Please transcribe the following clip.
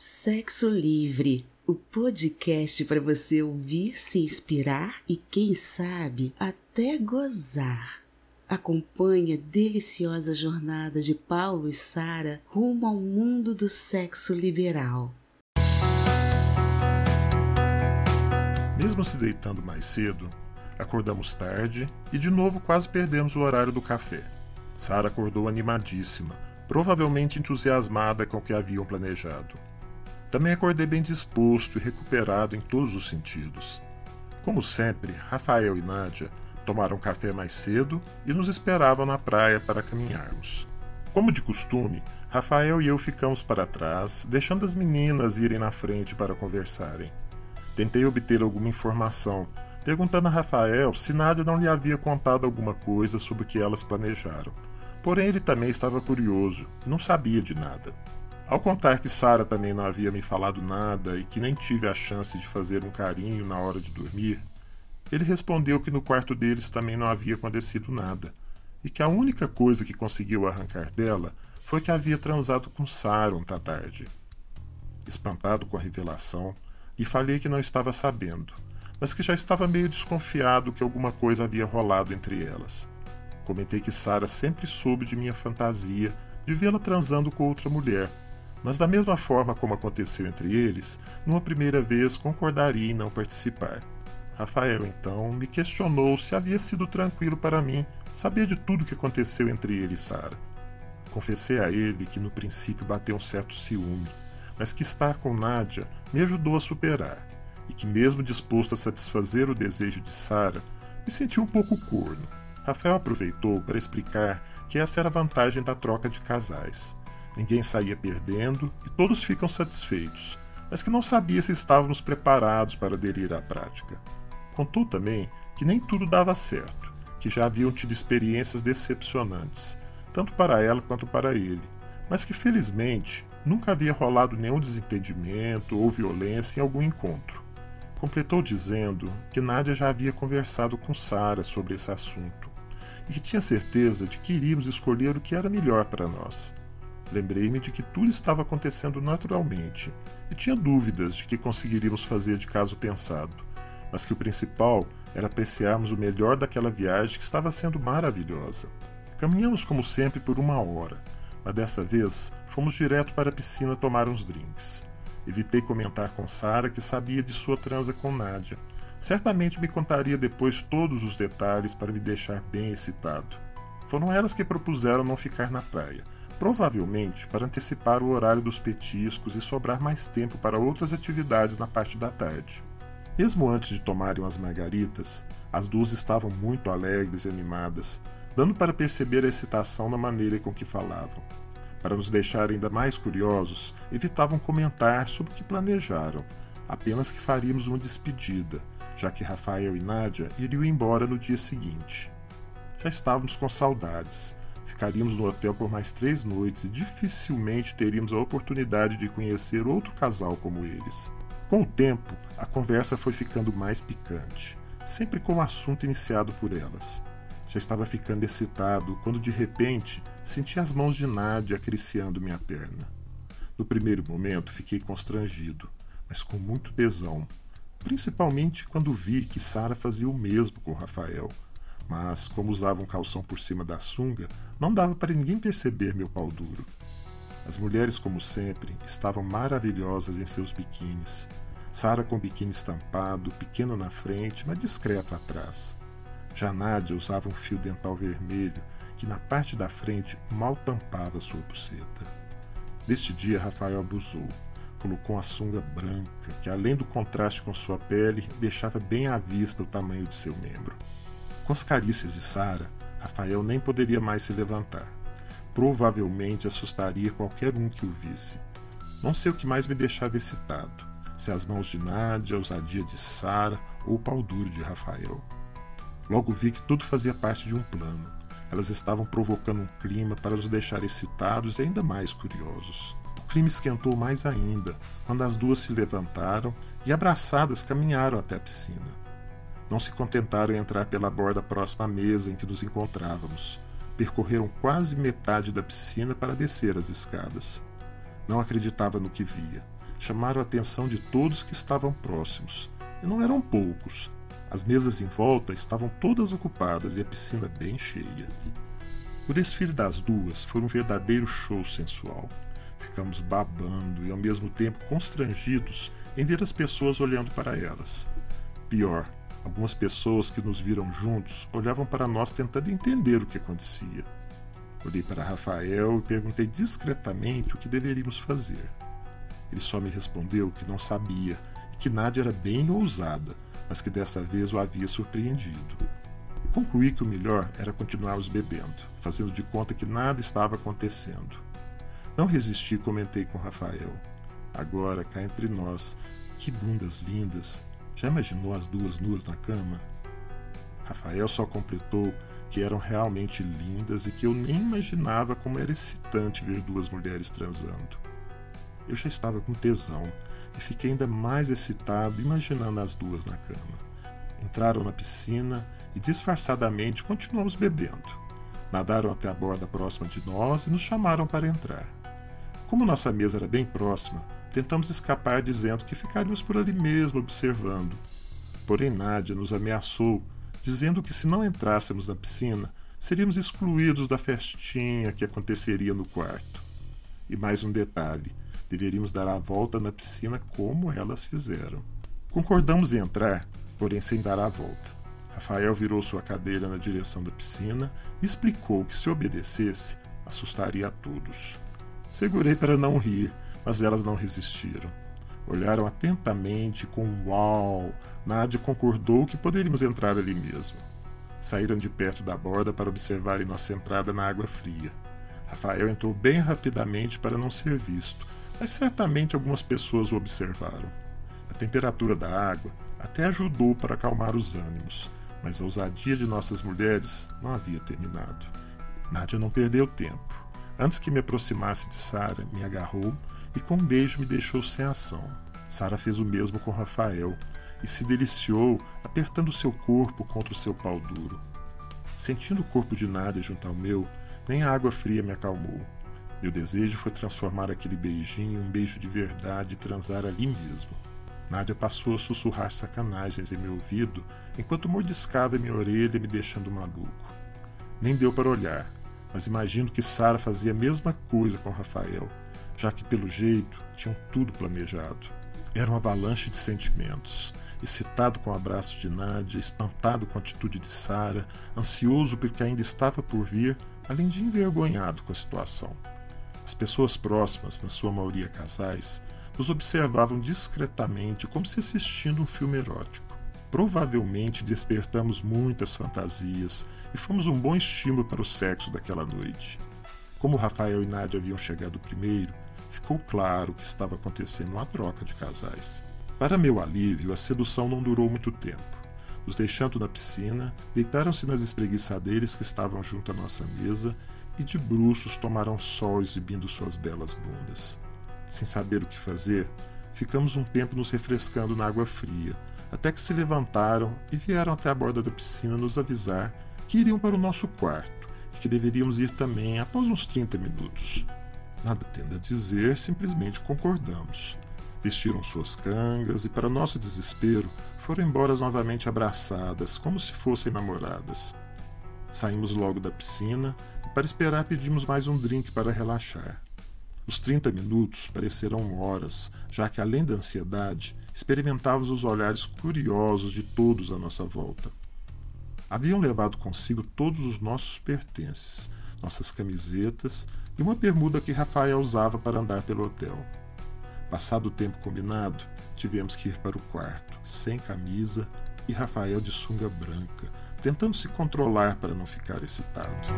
Sexo Livre, o podcast para você ouvir, se inspirar e, quem sabe, até gozar. Acompanhe a deliciosa jornada de Paulo e Sara rumo ao mundo do sexo liberal. Mesmo se deitando mais cedo, acordamos tarde e de novo quase perdemos o horário do café. Sara acordou animadíssima, provavelmente entusiasmada com o que haviam planejado. Também acordei bem disposto e recuperado em todos os sentidos. Como sempre, Rafael e Nádia tomaram café mais cedo e nos esperavam na praia para caminharmos. Como de costume, Rafael e eu ficamos para trás, deixando as meninas irem na frente para conversarem. Tentei obter alguma informação, perguntando a Rafael se Nádia não lhe havia contado alguma coisa sobre o que elas planejaram. Porém, ele também estava curioso e não sabia de nada. Ao contar que Sara também não havia me falado nada e que nem tive a chance de fazer um carinho na hora de dormir, ele respondeu que no quarto deles também não havia acontecido nada e que a única coisa que conseguiu arrancar dela foi que havia transado com Sara ontem tarde. Espantado com a revelação, lhe falei que não estava sabendo, mas que já estava meio desconfiado que alguma coisa havia rolado entre elas. Comentei que Sara sempre soube de minha fantasia de vê-la transando com outra mulher mas da mesma forma como aconteceu entre eles, numa primeira vez concordaria em não participar. Rafael então me questionou se havia sido tranquilo para mim saber de tudo o que aconteceu entre ele e Sara. Confessei a ele que no princípio bateu um certo ciúme, mas que estar com Nádia me ajudou a superar, e que mesmo disposto a satisfazer o desejo de Sara, me senti um pouco corno. Rafael aproveitou para explicar que essa era a vantagem da troca de casais Ninguém saía perdendo e todos ficam satisfeitos, mas que não sabia se estávamos preparados para aderir à prática. Contou também que nem tudo dava certo, que já haviam tido experiências decepcionantes, tanto para ela quanto para ele, mas que felizmente nunca havia rolado nenhum desentendimento ou violência em algum encontro. Completou dizendo que Nádia já havia conversado com Sara sobre esse assunto e que tinha certeza de que iríamos escolher o que era melhor para nós. Lembrei-me de que tudo estava acontecendo naturalmente e tinha dúvidas de que conseguiríamos fazer de caso pensado, mas que o principal era apreciarmos o melhor daquela viagem que estava sendo maravilhosa. Caminhamos como sempre por uma hora, mas dessa vez fomos direto para a piscina tomar uns drinks. Evitei comentar com Sara que sabia de sua transa com Nádia. Certamente me contaria depois todos os detalhes para me deixar bem excitado. Foram elas que propuseram não ficar na praia provavelmente para antecipar o horário dos petiscos e sobrar mais tempo para outras atividades na parte da tarde. Mesmo antes de tomarem as margaritas, as duas estavam muito alegres e animadas, dando para perceber a excitação na maneira com que falavam. Para nos deixar ainda mais curiosos, evitavam comentar sobre o que planejaram, apenas que faríamos uma despedida, já que Rafael e Nádia iriam embora no dia seguinte. Já estávamos com saudades, Ficaríamos no hotel por mais três noites e dificilmente teríamos a oportunidade de conhecer outro casal como eles. Com o tempo, a conversa foi ficando mais picante, sempre com o assunto iniciado por elas. Já estava ficando excitado quando de repente senti as mãos de Nádia acariciando minha perna. No primeiro momento fiquei constrangido, mas com muito tesão, principalmente quando vi que Sara fazia o mesmo com Rafael mas como usava um calção por cima da sunga, não dava para ninguém perceber meu pau duro. As mulheres, como sempre, estavam maravilhosas em seus biquínis. Sara com biquíni estampado, pequeno na frente, mas discreto atrás. Já Nádia usava um fio dental vermelho que na parte da frente mal tampava sua buceta. Neste dia, Rafael abusou. Colocou a sunga branca, que além do contraste com sua pele, deixava bem à vista o tamanho de seu membro. Com as carícias de Sara, Rafael nem poderia mais se levantar. Provavelmente assustaria qualquer um que o visse. Não sei o que mais me deixava excitado, se as mãos de Nádia, a ousadia de Sara ou o pau duro de Rafael. Logo vi que tudo fazia parte de um plano. Elas estavam provocando um clima para nos deixar excitados e ainda mais curiosos. O clima esquentou mais ainda quando as duas se levantaram e, abraçadas, caminharam até a piscina. Não se contentaram em entrar pela borda próxima à mesa em que nos encontrávamos. Percorreram quase metade da piscina para descer as escadas. Não acreditava no que via. chamaram a atenção de todos que estavam próximos, e não eram poucos. As mesas em volta estavam todas ocupadas e a piscina bem cheia. O desfile das duas foi um verdadeiro show sensual. Ficamos babando e ao mesmo tempo constrangidos em ver as pessoas olhando para elas. Pior, algumas pessoas que nos viram juntos olhavam para nós tentando entender o que acontecia. Olhei para Rafael e perguntei discretamente o que deveríamos fazer. Ele só me respondeu que não sabia e que Nádia era bem ousada, mas que dessa vez o havia surpreendido. Concluí que o melhor era continuarmos bebendo, fazendo de conta que nada estava acontecendo. Não resisti e comentei com Rafael. Agora, cá entre nós, que bundas lindas! Já imaginou as duas nuas na cama? Rafael só completou que eram realmente lindas e que eu nem imaginava como era excitante ver duas mulheres transando. Eu já estava com tesão e fiquei ainda mais excitado imaginando as duas na cama. Entraram na piscina e disfarçadamente continuamos bebendo. Nadaram até a borda próxima de nós e nos chamaram para entrar. Como nossa mesa era bem próxima, tentamos escapar dizendo que ficaríamos por ali mesmo observando. Porém, Nádia nos ameaçou, dizendo que se não entrássemos na piscina, seríamos excluídos da festinha que aconteceria no quarto. E mais um detalhe: deveríamos dar a volta na piscina como elas fizeram. Concordamos em entrar, porém sem dar a volta. Rafael virou sua cadeira na direção da piscina e explicou que se obedecesse, assustaria a todos. Segurei para não rir, mas elas não resistiram. Olharam atentamente com um uau. Nádia concordou que poderíamos entrar ali mesmo. Saíram de perto da borda para observarem nossa entrada na água fria. Rafael entrou bem rapidamente para não ser visto, mas certamente algumas pessoas o observaram. A temperatura da água até ajudou para acalmar os ânimos, mas a ousadia de nossas mulheres não havia terminado. Nádia não perdeu tempo. Antes que me aproximasse de Sara, me agarrou e com um beijo me deixou sem ação. Sara fez o mesmo com Rafael e se deliciou apertando seu corpo contra o seu pau duro. Sentindo o corpo de Nádia junto ao meu, nem a água fria me acalmou. Meu desejo foi transformar aquele beijinho em um beijo de verdade e transar ali mesmo. Nádia passou a sussurrar sacanagens em meu ouvido enquanto mordiscava minha orelha, me deixando maluco. Nem deu para olhar, mas imagino que Sara fazia a mesma coisa com Rafael, já que pelo jeito tinham tudo planejado. Era uma avalanche de sentimentos. Excitado com o abraço de Nádia, espantado com a atitude de Sara, ansioso porque ainda estava por vir, além de envergonhado com a situação. As pessoas próximas, na sua maioria casais, nos observavam discretamente como se assistindo um filme erótico. Provavelmente despertamos muitas fantasias e fomos um bom estímulo para o sexo daquela noite. Como Rafael e Nádia haviam chegado primeiro, ficou claro que estava acontecendo uma troca de casais. Para meu alívio, a sedução não durou muito tempo. Nos deixando na piscina, deitaram-se nas espreguiçadeiras que estavam junto à nossa mesa e de bruços tomaram sol exibindo suas belas bundas. Sem saber o que fazer, ficamos um tempo nos refrescando na água fria, até que se levantaram e vieram até a borda da piscina nos avisar que iriam para o nosso quarto e que deveríamos ir também após uns 30 minutos. Nada tendo a dizer, simplesmente concordamos. Vestiram suas cangas e, para nosso desespero, foram embora novamente abraçadas, como se fossem namoradas. Saímos logo da piscina e, para esperar, pedimos mais um drink para relaxar. Os 30 minutos pareceram horas, já que, além da ansiedade, experimentávamos os olhares curiosos de todos à nossa volta. Haviam levado consigo todos os nossos pertences, nossas camisetas e uma bermuda que Rafael usava para andar pelo hotel. Passado o tempo combinado, tivemos que ir para o quarto, sem camisa e Rafael de sunga branca, tentando se controlar para não ficar excitado.